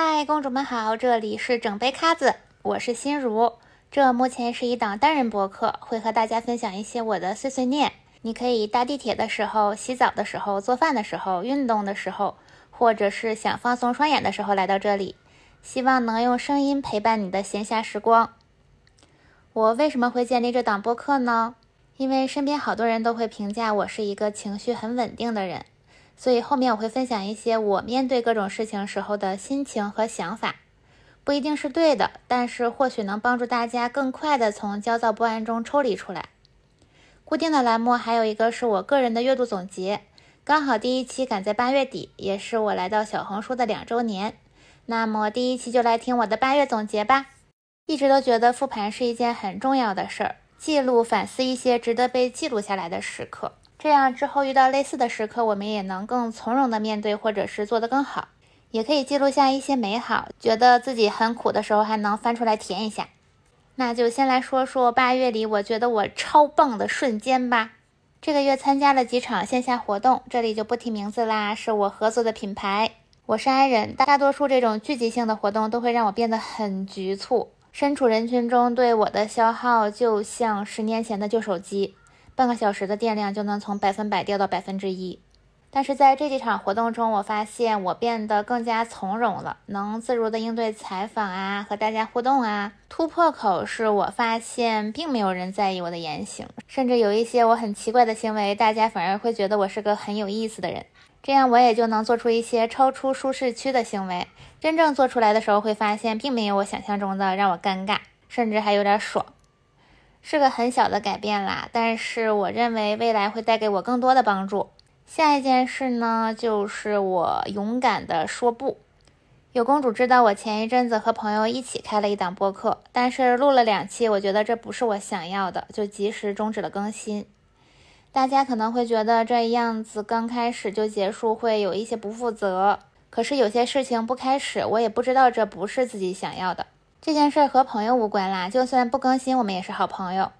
嗨，公主们好，这里是整杯咖子，我是心如。这目前是一档单人播客，会和大家分享一些我的碎碎念。你可以搭地铁的时候、洗澡的时候、做饭的时候、运动的时候，或者是想放松双眼的时候来到这里，希望能用声音陪伴你的闲暇时光。我为什么会建立这档播客呢？因为身边好多人都会评价我是一个情绪很稳定的人。所以后面我会分享一些我面对各种事情时候的心情和想法，不一定是对的，但是或许能帮助大家更快的从焦躁不安中抽离出来。固定的栏目还有一个是我个人的月度总结，刚好第一期赶在八月底，也是我来到小红书的两周年。那么第一期就来听我的八月总结吧。一直都觉得复盘是一件很重要的事儿，记录反思一些值得被记录下来的时刻。这样之后遇到类似的时刻，我们也能更从容的面对，或者是做得更好，也可以记录下一些美好，觉得自己很苦的时候还能翻出来填一下。那就先来说说八月里我觉得我超棒的瞬间吧。这个月参加了几场线下活动，这里就不提名字啦，是我合作的品牌。我是 I 人，大多数这种聚集性的活动都会让我变得很局促，身处人群中对我的消耗就像十年前的旧手机。半个小时的电量就能从百分百掉到百分之一，但是在这几场活动中，我发现我变得更加从容了，能自如的应对采访啊，和大家互动啊。突破口是我发现并没有人在意我的言行，甚至有一些我很奇怪的行为，大家反而会觉得我是个很有意思的人。这样我也就能做出一些超出舒适区的行为。真正做出来的时候，会发现并没有我想象中的让我尴尬，甚至还有点爽。是个很小的改变啦，但是我认为未来会带给我更多的帮助。下一件事呢，就是我勇敢的说不。有公主知道我前一阵子和朋友一起开了一档播客，但是录了两期，我觉得这不是我想要的，就及时终止了更新。大家可能会觉得这样子刚开始就结束会有一些不负责，可是有些事情不开始，我也不知道这不是自己想要的。这件事和朋友无关啦，就算不更新，我们也是好朋友。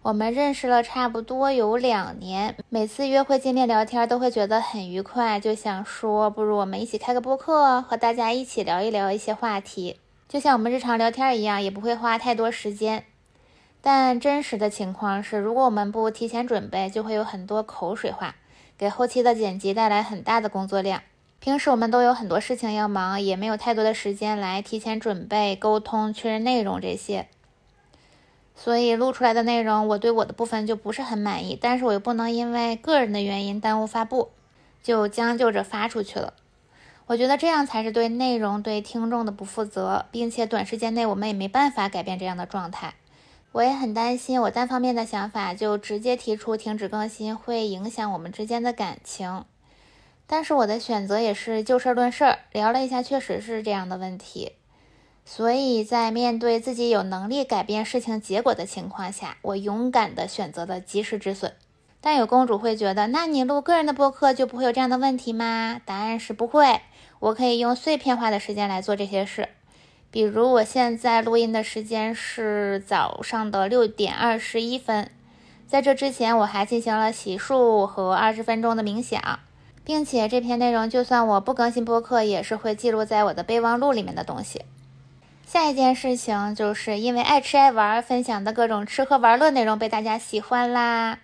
我们认识了差不多有两年，每次约会见面聊天都会觉得很愉快，就想说不如我们一起开个播客，和大家一起聊一聊一些话题，就像我们日常聊天一样，也不会花太多时间。但真实的情况是，如果我们不提前准备，就会有很多口水话，给后期的剪辑带来很大的工作量。平时我们都有很多事情要忙，也没有太多的时间来提前准备、沟通、确认内容这些，所以录出来的内容，我对我的部分就不是很满意。但是我又不能因为个人的原因耽误发布，就将就着发出去了。我觉得这样才是对内容、对听众的不负责，并且短时间内我们也没办法改变这样的状态。我也很担心，我单方面的想法就直接提出停止更新，会影响我们之间的感情。但是我的选择也是就事论事儿，聊了一下，确实是这样的问题。所以在面对自己有能力改变事情结果的情况下，我勇敢的选择了及时止损。但有公主会觉得，那你录个人的播客就不会有这样的问题吗？答案是不会。我可以用碎片化的时间来做这些事。比如我现在录音的时间是早上的六点二十一分，在这之前我还进行了洗漱和二十分钟的冥想。并且这篇内容，就算我不更新播客，也是会记录在我的备忘录里面的东西。下一件事情，就是因为爱吃爱玩，分享的各种吃喝玩乐内容被大家喜欢啦。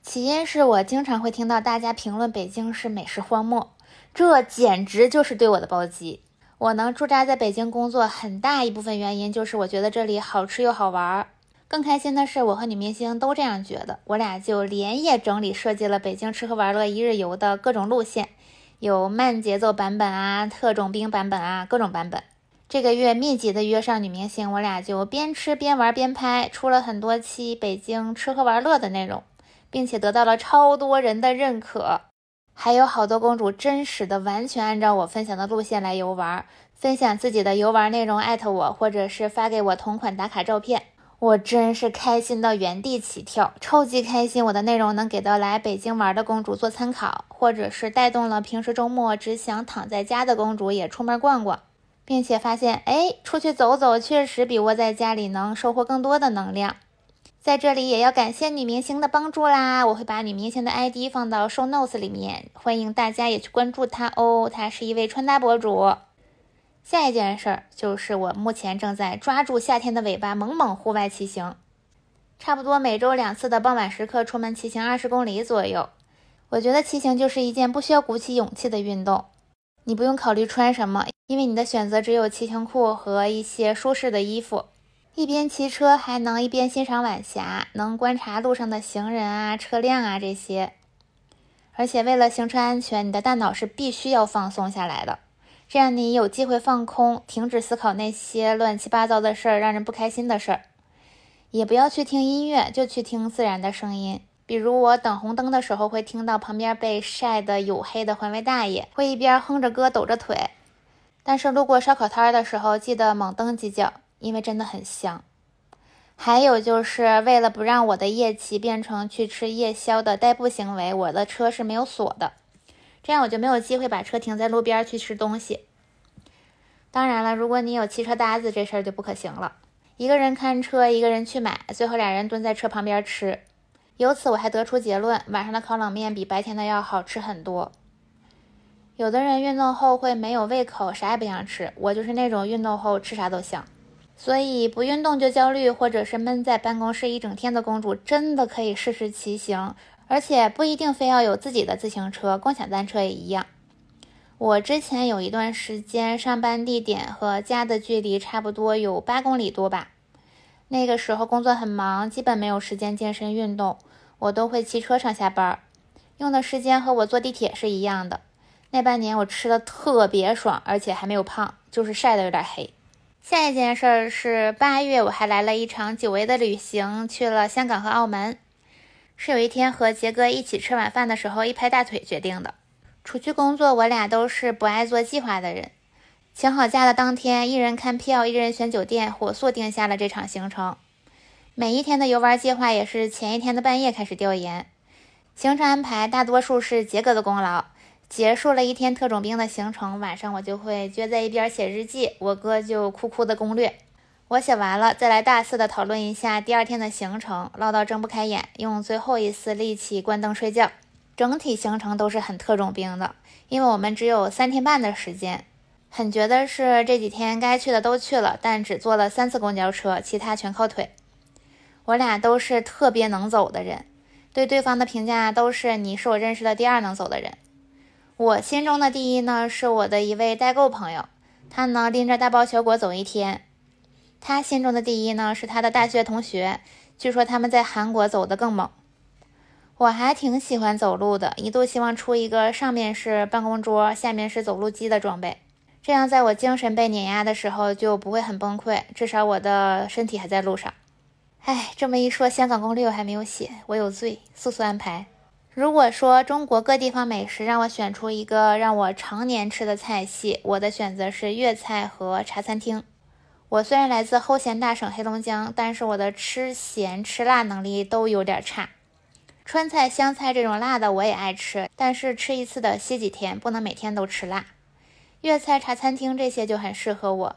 起因是我经常会听到大家评论北京是美食荒漠，这简直就是对我的暴击。我能驻扎在北京工作，很大一部分原因就是我觉得这里好吃又好玩儿。更开心的是，我和女明星都这样觉得，我俩就连夜整理设计了北京吃喝玩乐一日游的各种路线，有慢节奏版本啊，特种兵版本啊，各种版本。这个月密集的约上女明星，我俩就边吃边玩边拍，出了很多期北京吃喝玩乐的内容，并且得到了超多人的认可。还有好多公主真实的完全按照我分享的路线来游玩，分享自己的游玩内容，艾特我，或者是发给我同款打卡照片。我真是开心到原地起跳，超级开心！我的内容能给到来北京玩的公主做参考，或者是带动了平时周末只想躺在家的公主也出门逛逛，并且发现，哎，出去走走确实比窝在家里能收获更多的能量。在这里也要感谢女明星的帮助啦！我会把女明星的 ID 放到 show notes 里面，欢迎大家也去关注她哦。她是一位穿搭博主。下一件事儿就是我目前正在抓住夏天的尾巴，猛猛户外骑行，差不多每周两次的傍晚时刻出门骑行二十公里左右。我觉得骑行就是一件不需要鼓起勇气的运动，你不用考虑穿什么，因为你的选择只有骑行裤和一些舒适的衣服。一边骑车还能一边欣赏晚霞，能观察路上的行人啊、车辆啊这些。而且为了行车安全，你的大脑是必须要放松下来的，这样你有机会放空，停止思考那些乱七八糟的事儿，让人不开心的事儿。也不要去听音乐，就去听自然的声音。比如我等红灯的时候，会听到旁边被晒得黝黑的环卫大爷，会一边哼着歌抖着腿。但是路过烧烤摊的时候，记得猛蹬几脚。因为真的很香，还有就是为了不让我的夜骑变成去吃夜宵的代步行为，我的车是没有锁的，这样我就没有机会把车停在路边去吃东西。当然了，如果你有汽车搭子，这事儿就不可行了，一个人看车，一个人去买，最后俩人蹲在车旁边吃。由此我还得出结论，晚上的烤冷面比白天的要好吃很多。有的人运动后会没有胃口，啥也不想吃，我就是那种运动后吃啥都香。所以不运动就焦虑，或者是闷在办公室一整天的公主，真的可以试试骑行，而且不一定非要有自己的自行车，共享单车也一样。我之前有一段时间上班地点和家的距离差不多有八公里多吧，那个时候工作很忙，基本没有时间健身运动，我都会骑车上下班，用的时间和我坐地铁是一样的。那半年我吃的特别爽，而且还没有胖，就是晒的有点黑。下一件事儿是八月，我还来了一场久违的旅行，去了香港和澳门。是有一天和杰哥一起吃晚饭的时候一拍大腿决定的。出去工作，我俩都是不爱做计划的人。请好假的当天，一人看票，一人选酒店，火速定下了这场行程。每一天的游玩计划也是前一天的半夜开始调研。行程安排大多数是杰哥的功劳。结束了一天特种兵的行程，晚上我就会撅在一边写日记，我哥就酷酷的攻略。我写完了，再来大肆的讨论一下第二天的行程，唠到睁不开眼，用最后一丝力气关灯睡觉。整体行程都是很特种兵的，因为我们只有三天半的时间。很觉得是这几天该去的都去了，但只坐了三次公交车，其他全靠腿。我俩都是特别能走的人，对对方的评价都是你是我认识的第二能走的人。我心中的第一呢，是我的一位代购朋友，他呢拎着大包小裹走一天。他心中的第一呢，是他的大学同学，据说他们在韩国走得更猛。我还挺喜欢走路的，一度希望出一个上面是办公桌，下面是走路机的装备，这样在我精神被碾压的时候就不会很崩溃，至少我的身体还在路上。哎，这么一说，香港攻略我还没有写，我有罪，速速安排。如果说中国各地方美食让我选出一个让我常年吃的菜系，我的选择是粤菜和茶餐厅。我虽然来自后咸大省黑龙江，但是我的吃咸吃辣能力都有点差。川菜、湘菜这种辣的我也爱吃，但是吃一次的歇几天，不能每天都吃辣。粤菜、茶餐厅这些就很适合我，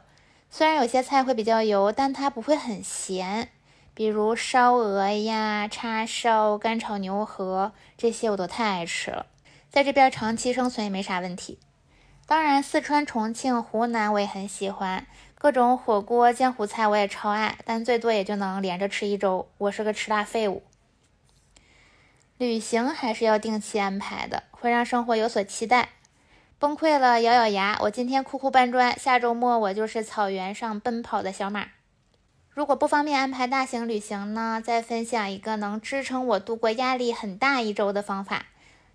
虽然有些菜会比较油，但它不会很咸。比如烧鹅呀、叉烧、干炒牛河这些我都太爱吃了，在这边长期生存也没啥问题。当然，四川、重庆、湖南我也很喜欢，各种火锅、江湖菜我也超爱，但最多也就能连着吃一周。我是个吃辣废物。旅行还是要定期安排的，会让生活有所期待。崩溃了，咬咬牙，我今天酷酷搬砖，下周末我就是草原上奔跑的小马。如果不方便安排大型旅行呢？再分享一个能支撑我度过压力很大一周的方法，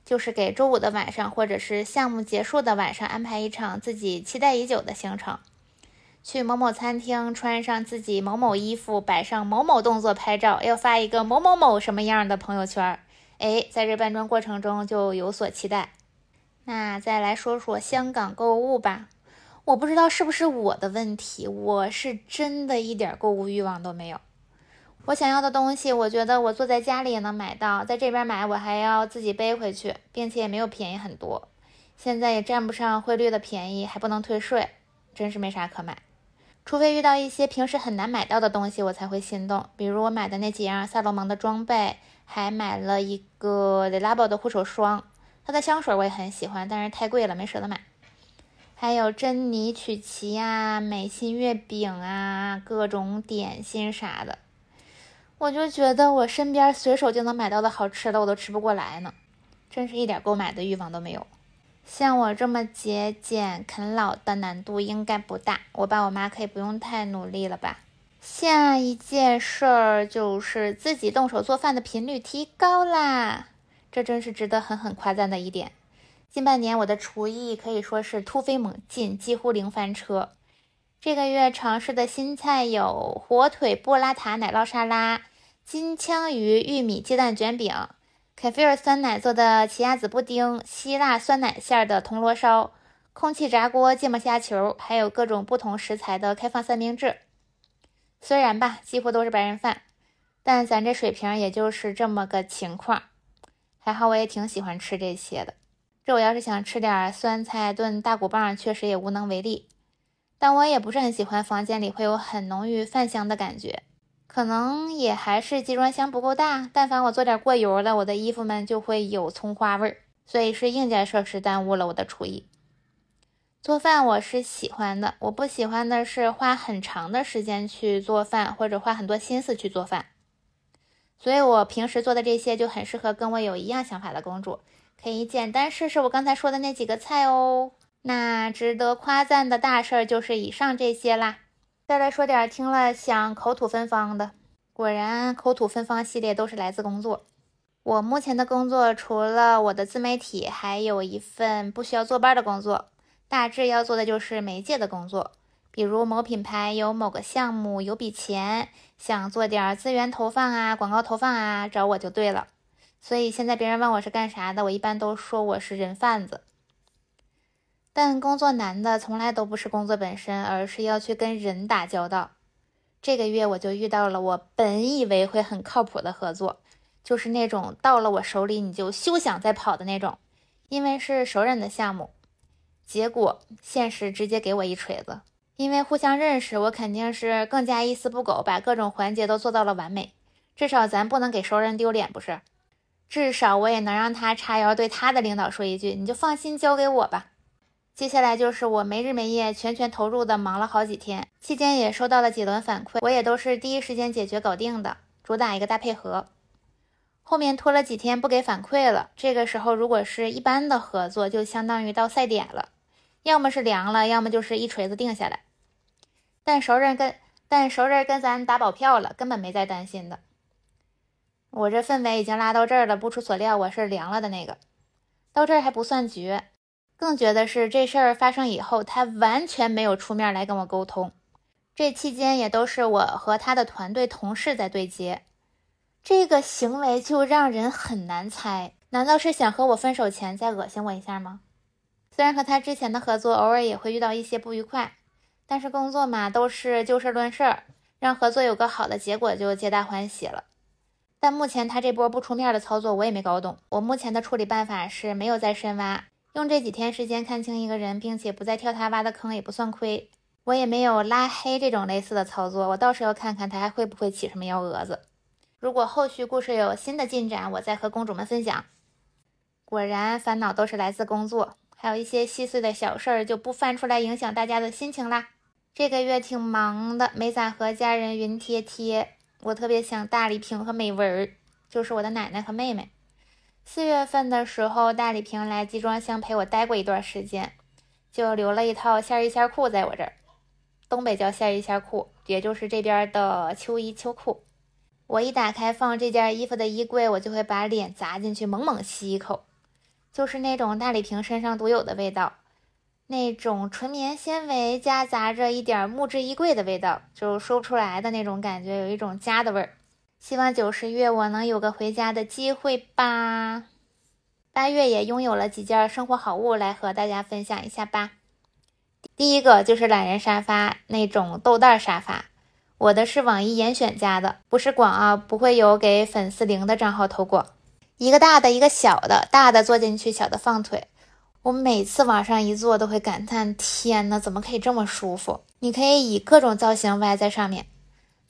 就是给周五的晚上或者是项目结束的晚上安排一场自己期待已久的行程，去某某餐厅，穿上自己某某衣服，摆上某某动作拍照，要发一个某某某什么样的朋友圈。哎，在这搬砖过程中就有所期待。那再来说说香港购物吧。我不知道是不是我的问题，我是真的一点购物欲望都没有。我想要的东西，我觉得我坐在家里也能买到，在这边买我还要自己背回去，并且也没有便宜很多。现在也占不上汇率的便宜，还不能退税，真是没啥可买。除非遇到一些平时很难买到的东西，我才会心动。比如我买的那几样萨洛蒙的装备，还买了一个 Le Labo 的护手霜，它的香水我也很喜欢，但是太贵了，没舍得买。还有珍妮曲奇啊、美心月饼啊、各种点心啥的。我就觉得我身边随手就能买到的好吃的，我都吃不过来呢，真是一点购买的欲望都没有。像我这么节俭啃老的难度应该不大，我爸我妈可以不用太努力了吧？下一件事儿就是自己动手做饭的频率提高啦，这真是值得狠狠夸赞的一点。近半年我的厨艺可以说是突飞猛进，几乎零翻车。这个月尝试的新菜有火腿布拉塔奶酪沙拉、金枪鱼玉米鸡蛋卷饼。凯菲尔酸奶做的奇亚籽布丁，希腊酸奶馅的铜锣烧，空气炸锅芥末虾球，还有各种不同食材的开放三明治。虽然吧，几乎都是白人饭，但咱这水平也就是这么个情况。还好我也挺喜欢吃这些的。这我要是想吃点酸菜炖大骨棒，确实也无能为力。但我也不是很喜欢房间里会有很浓郁饭香的感觉。可能也还是集装箱不够大，但凡我做点过油了，我的衣服们就会有葱花味儿，所以是硬件设施耽误了我的厨艺。做饭我是喜欢的，我不喜欢的是花很长的时间去做饭，或者花很多心思去做饭。所以我平时做的这些就很适合跟我有一样想法的公主，可以简单试试我刚才说的那几个菜哦。那值得夸赞的大事儿就是以上这些啦。再来说点听了想口吐芬芳的，果然口吐芬芳系列都是来自工作。我目前的工作除了我的自媒体，还有一份不需要坐班的工作，大致要做的就是媒介的工作。比如某品牌有某个项目有笔钱，想做点资源投放啊、广告投放啊，找我就对了。所以现在别人问我是干啥的，我一般都说我是人贩子。但工作难的从来都不是工作本身，而是要去跟人打交道。这个月我就遇到了我本以为会很靠谱的合作，就是那种到了我手里你就休想再跑的那种，因为是熟人的项目。结果现实直接给我一锤子，因为互相认识，我肯定是更加一丝不苟，把各种环节都做到了完美。至少咱不能给熟人丢脸，不是？至少我也能让他叉腰对他的领导说一句：“你就放心交给我吧。”接下来就是我没日没夜、全权投入的忙了好几天，期间也收到了几轮反馈，我也都是第一时间解决搞定的，主打一个大配合。后面拖了几天不给反馈了，这个时候如果是一般的合作，就相当于到赛点了，要么是凉了，要么就是一锤子定下来。但熟人跟但熟人跟咱打保票了，根本没再担心的。我这氛围已经拉到这儿了，不出所料，我是凉了的那个。到这儿还不算绝。更觉得是这事儿发生以后，他完全没有出面来跟我沟通。这期间也都是我和他的团队同事在对接，这个行为就让人很难猜，难道是想和我分手前再恶心我一下吗？虽然和他之前的合作偶尔也会遇到一些不愉快，但是工作嘛都是就事论事儿，让合作有个好的结果就皆大欢喜了。但目前他这波不出面的操作我也没搞懂，我目前的处理办法是没有再深挖。用这几天时间看清一个人，并且不再跳他挖的坑，也不算亏。我也没有拉黑这种类似的操作，我倒是要看看他还会不会起什么幺蛾子。如果后续故事有新的进展，我再和公主们分享。果然，烦恼都是来自工作，还有一些细碎的小事儿就不翻出来影响大家的心情啦。这个月挺忙的，没咋和家人云贴贴。我特别想大礼瓶和美文儿，就是我的奶奶和妹妹。四月份的时候，大礼瓶来集装箱陪我待过一段时间，就留了一套线衣线裤在我这儿。东北叫线衣线裤，也就是这边的秋衣秋裤。我一打开放这件衣服的衣柜，我就会把脸砸进去，猛猛吸一口，就是那种大礼瓶身上独有的味道，那种纯棉纤维夹杂着一点木质衣柜的味道，就说不出来的那种感觉，有一种家的味儿。希望九十月我能有个回家的机会吧。八月也拥有了几件生活好物来和大家分享一下吧。第一个就是懒人沙发那种豆袋沙发，我的是网易严选家的，不是广啊，不会有给粉丝零的账号投过。一个大的，一个小的，大的坐进去，小的放腿。我每次往上一坐都会感叹：天呐，怎么可以这么舒服？你可以以各种造型歪在上面。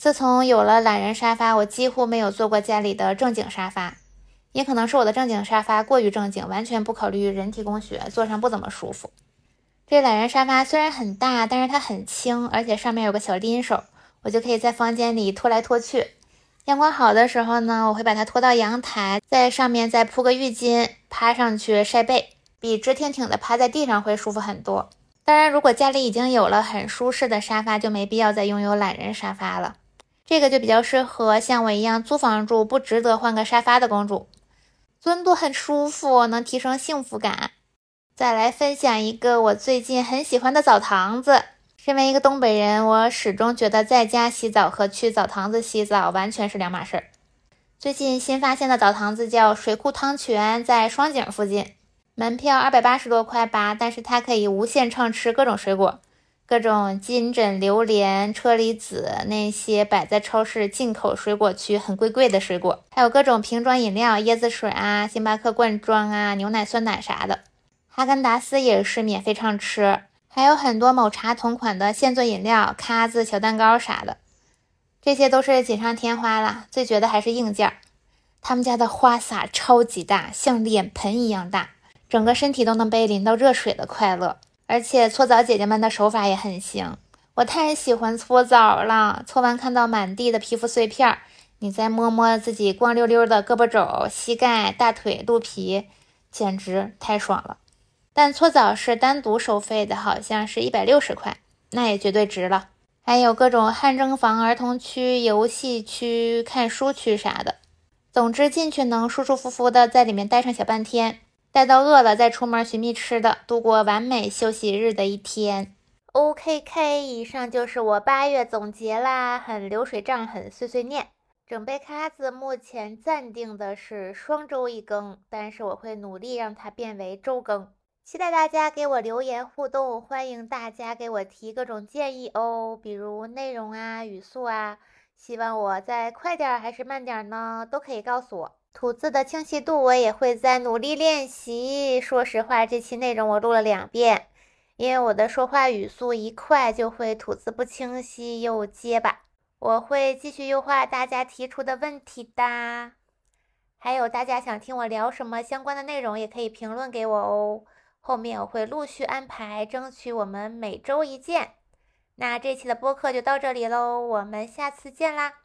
自从有了懒人沙发，我几乎没有坐过家里的正经沙发，也可能是我的正经沙发过于正经，完全不考虑人体工学，坐上不怎么舒服。这懒人沙发虽然很大，但是它很轻，而且上面有个小拎手，我就可以在房间里拖来拖去。阳光好的时候呢，我会把它拖到阳台，在上面再铺个浴巾，趴上去晒背，比直挺挺的趴在地上会舒服很多。当然，如果家里已经有了很舒适的沙发，就没必要再拥有懒人沙发了。这个就比较适合像我一样租房住不值得换个沙发的公主，尊度很舒服，能提升幸福感。再来分享一个我最近很喜欢的澡堂子。身为一个东北人，我始终觉得在家洗澡和去澡堂子洗澡完全是两码事儿。最近新发现的澡堂子叫水库汤泉，在双井附近，门票二百八十多块吧，但是它可以无限畅吃各种水果，各种金枕、榴莲、车厘子那些摆在超市进口水果区很贵贵的水果，还有各种瓶装饮料，椰子水啊、星巴克罐装啊、牛奶、酸奶啥的，哈根达斯也是免费畅吃。还有很多某茶同款的现做饮料、咖子、小蛋糕啥的，这些都是锦上添花了。最绝的还是硬件，他们家的花洒超级大，像脸盆一样大，整个身体都能被淋到热水的快乐。而且搓澡姐姐们的手法也很行，我太喜欢搓澡了。搓完看到满地的皮肤碎片，你再摸摸自己光溜溜的胳膊肘、膝盖、大腿、肚皮，简直太爽了。但搓澡是单独收费的，好像是一百六十块，那也绝对值了。还有各种汗蒸房、儿童区、游戏区、看书区啥的。总之进去能舒舒服服的在里面待上小半天，待到饿了再出门寻觅吃的，度过完美休息日的一天。OKK，以上就是我八月总结啦，很流水账，很碎碎念。整杯咖子目前暂定的是双周一更，但是我会努力让它变为周更。期待大家给我留言互动，欢迎大家给我提各种建议哦，比如内容啊、语速啊，希望我再快点还是慢点呢？都可以告诉我。吐字的清晰度我也会在努力练习。说实话，这期内容我录了两遍，因为我的说话语速一快就会吐字不清晰又结巴。我会继续优化大家提出的问题的。还有大家想听我聊什么相关的内容，也可以评论给我哦。后面我会陆续安排，争取我们每周一见。那这期的播客就到这里喽，我们下次见啦！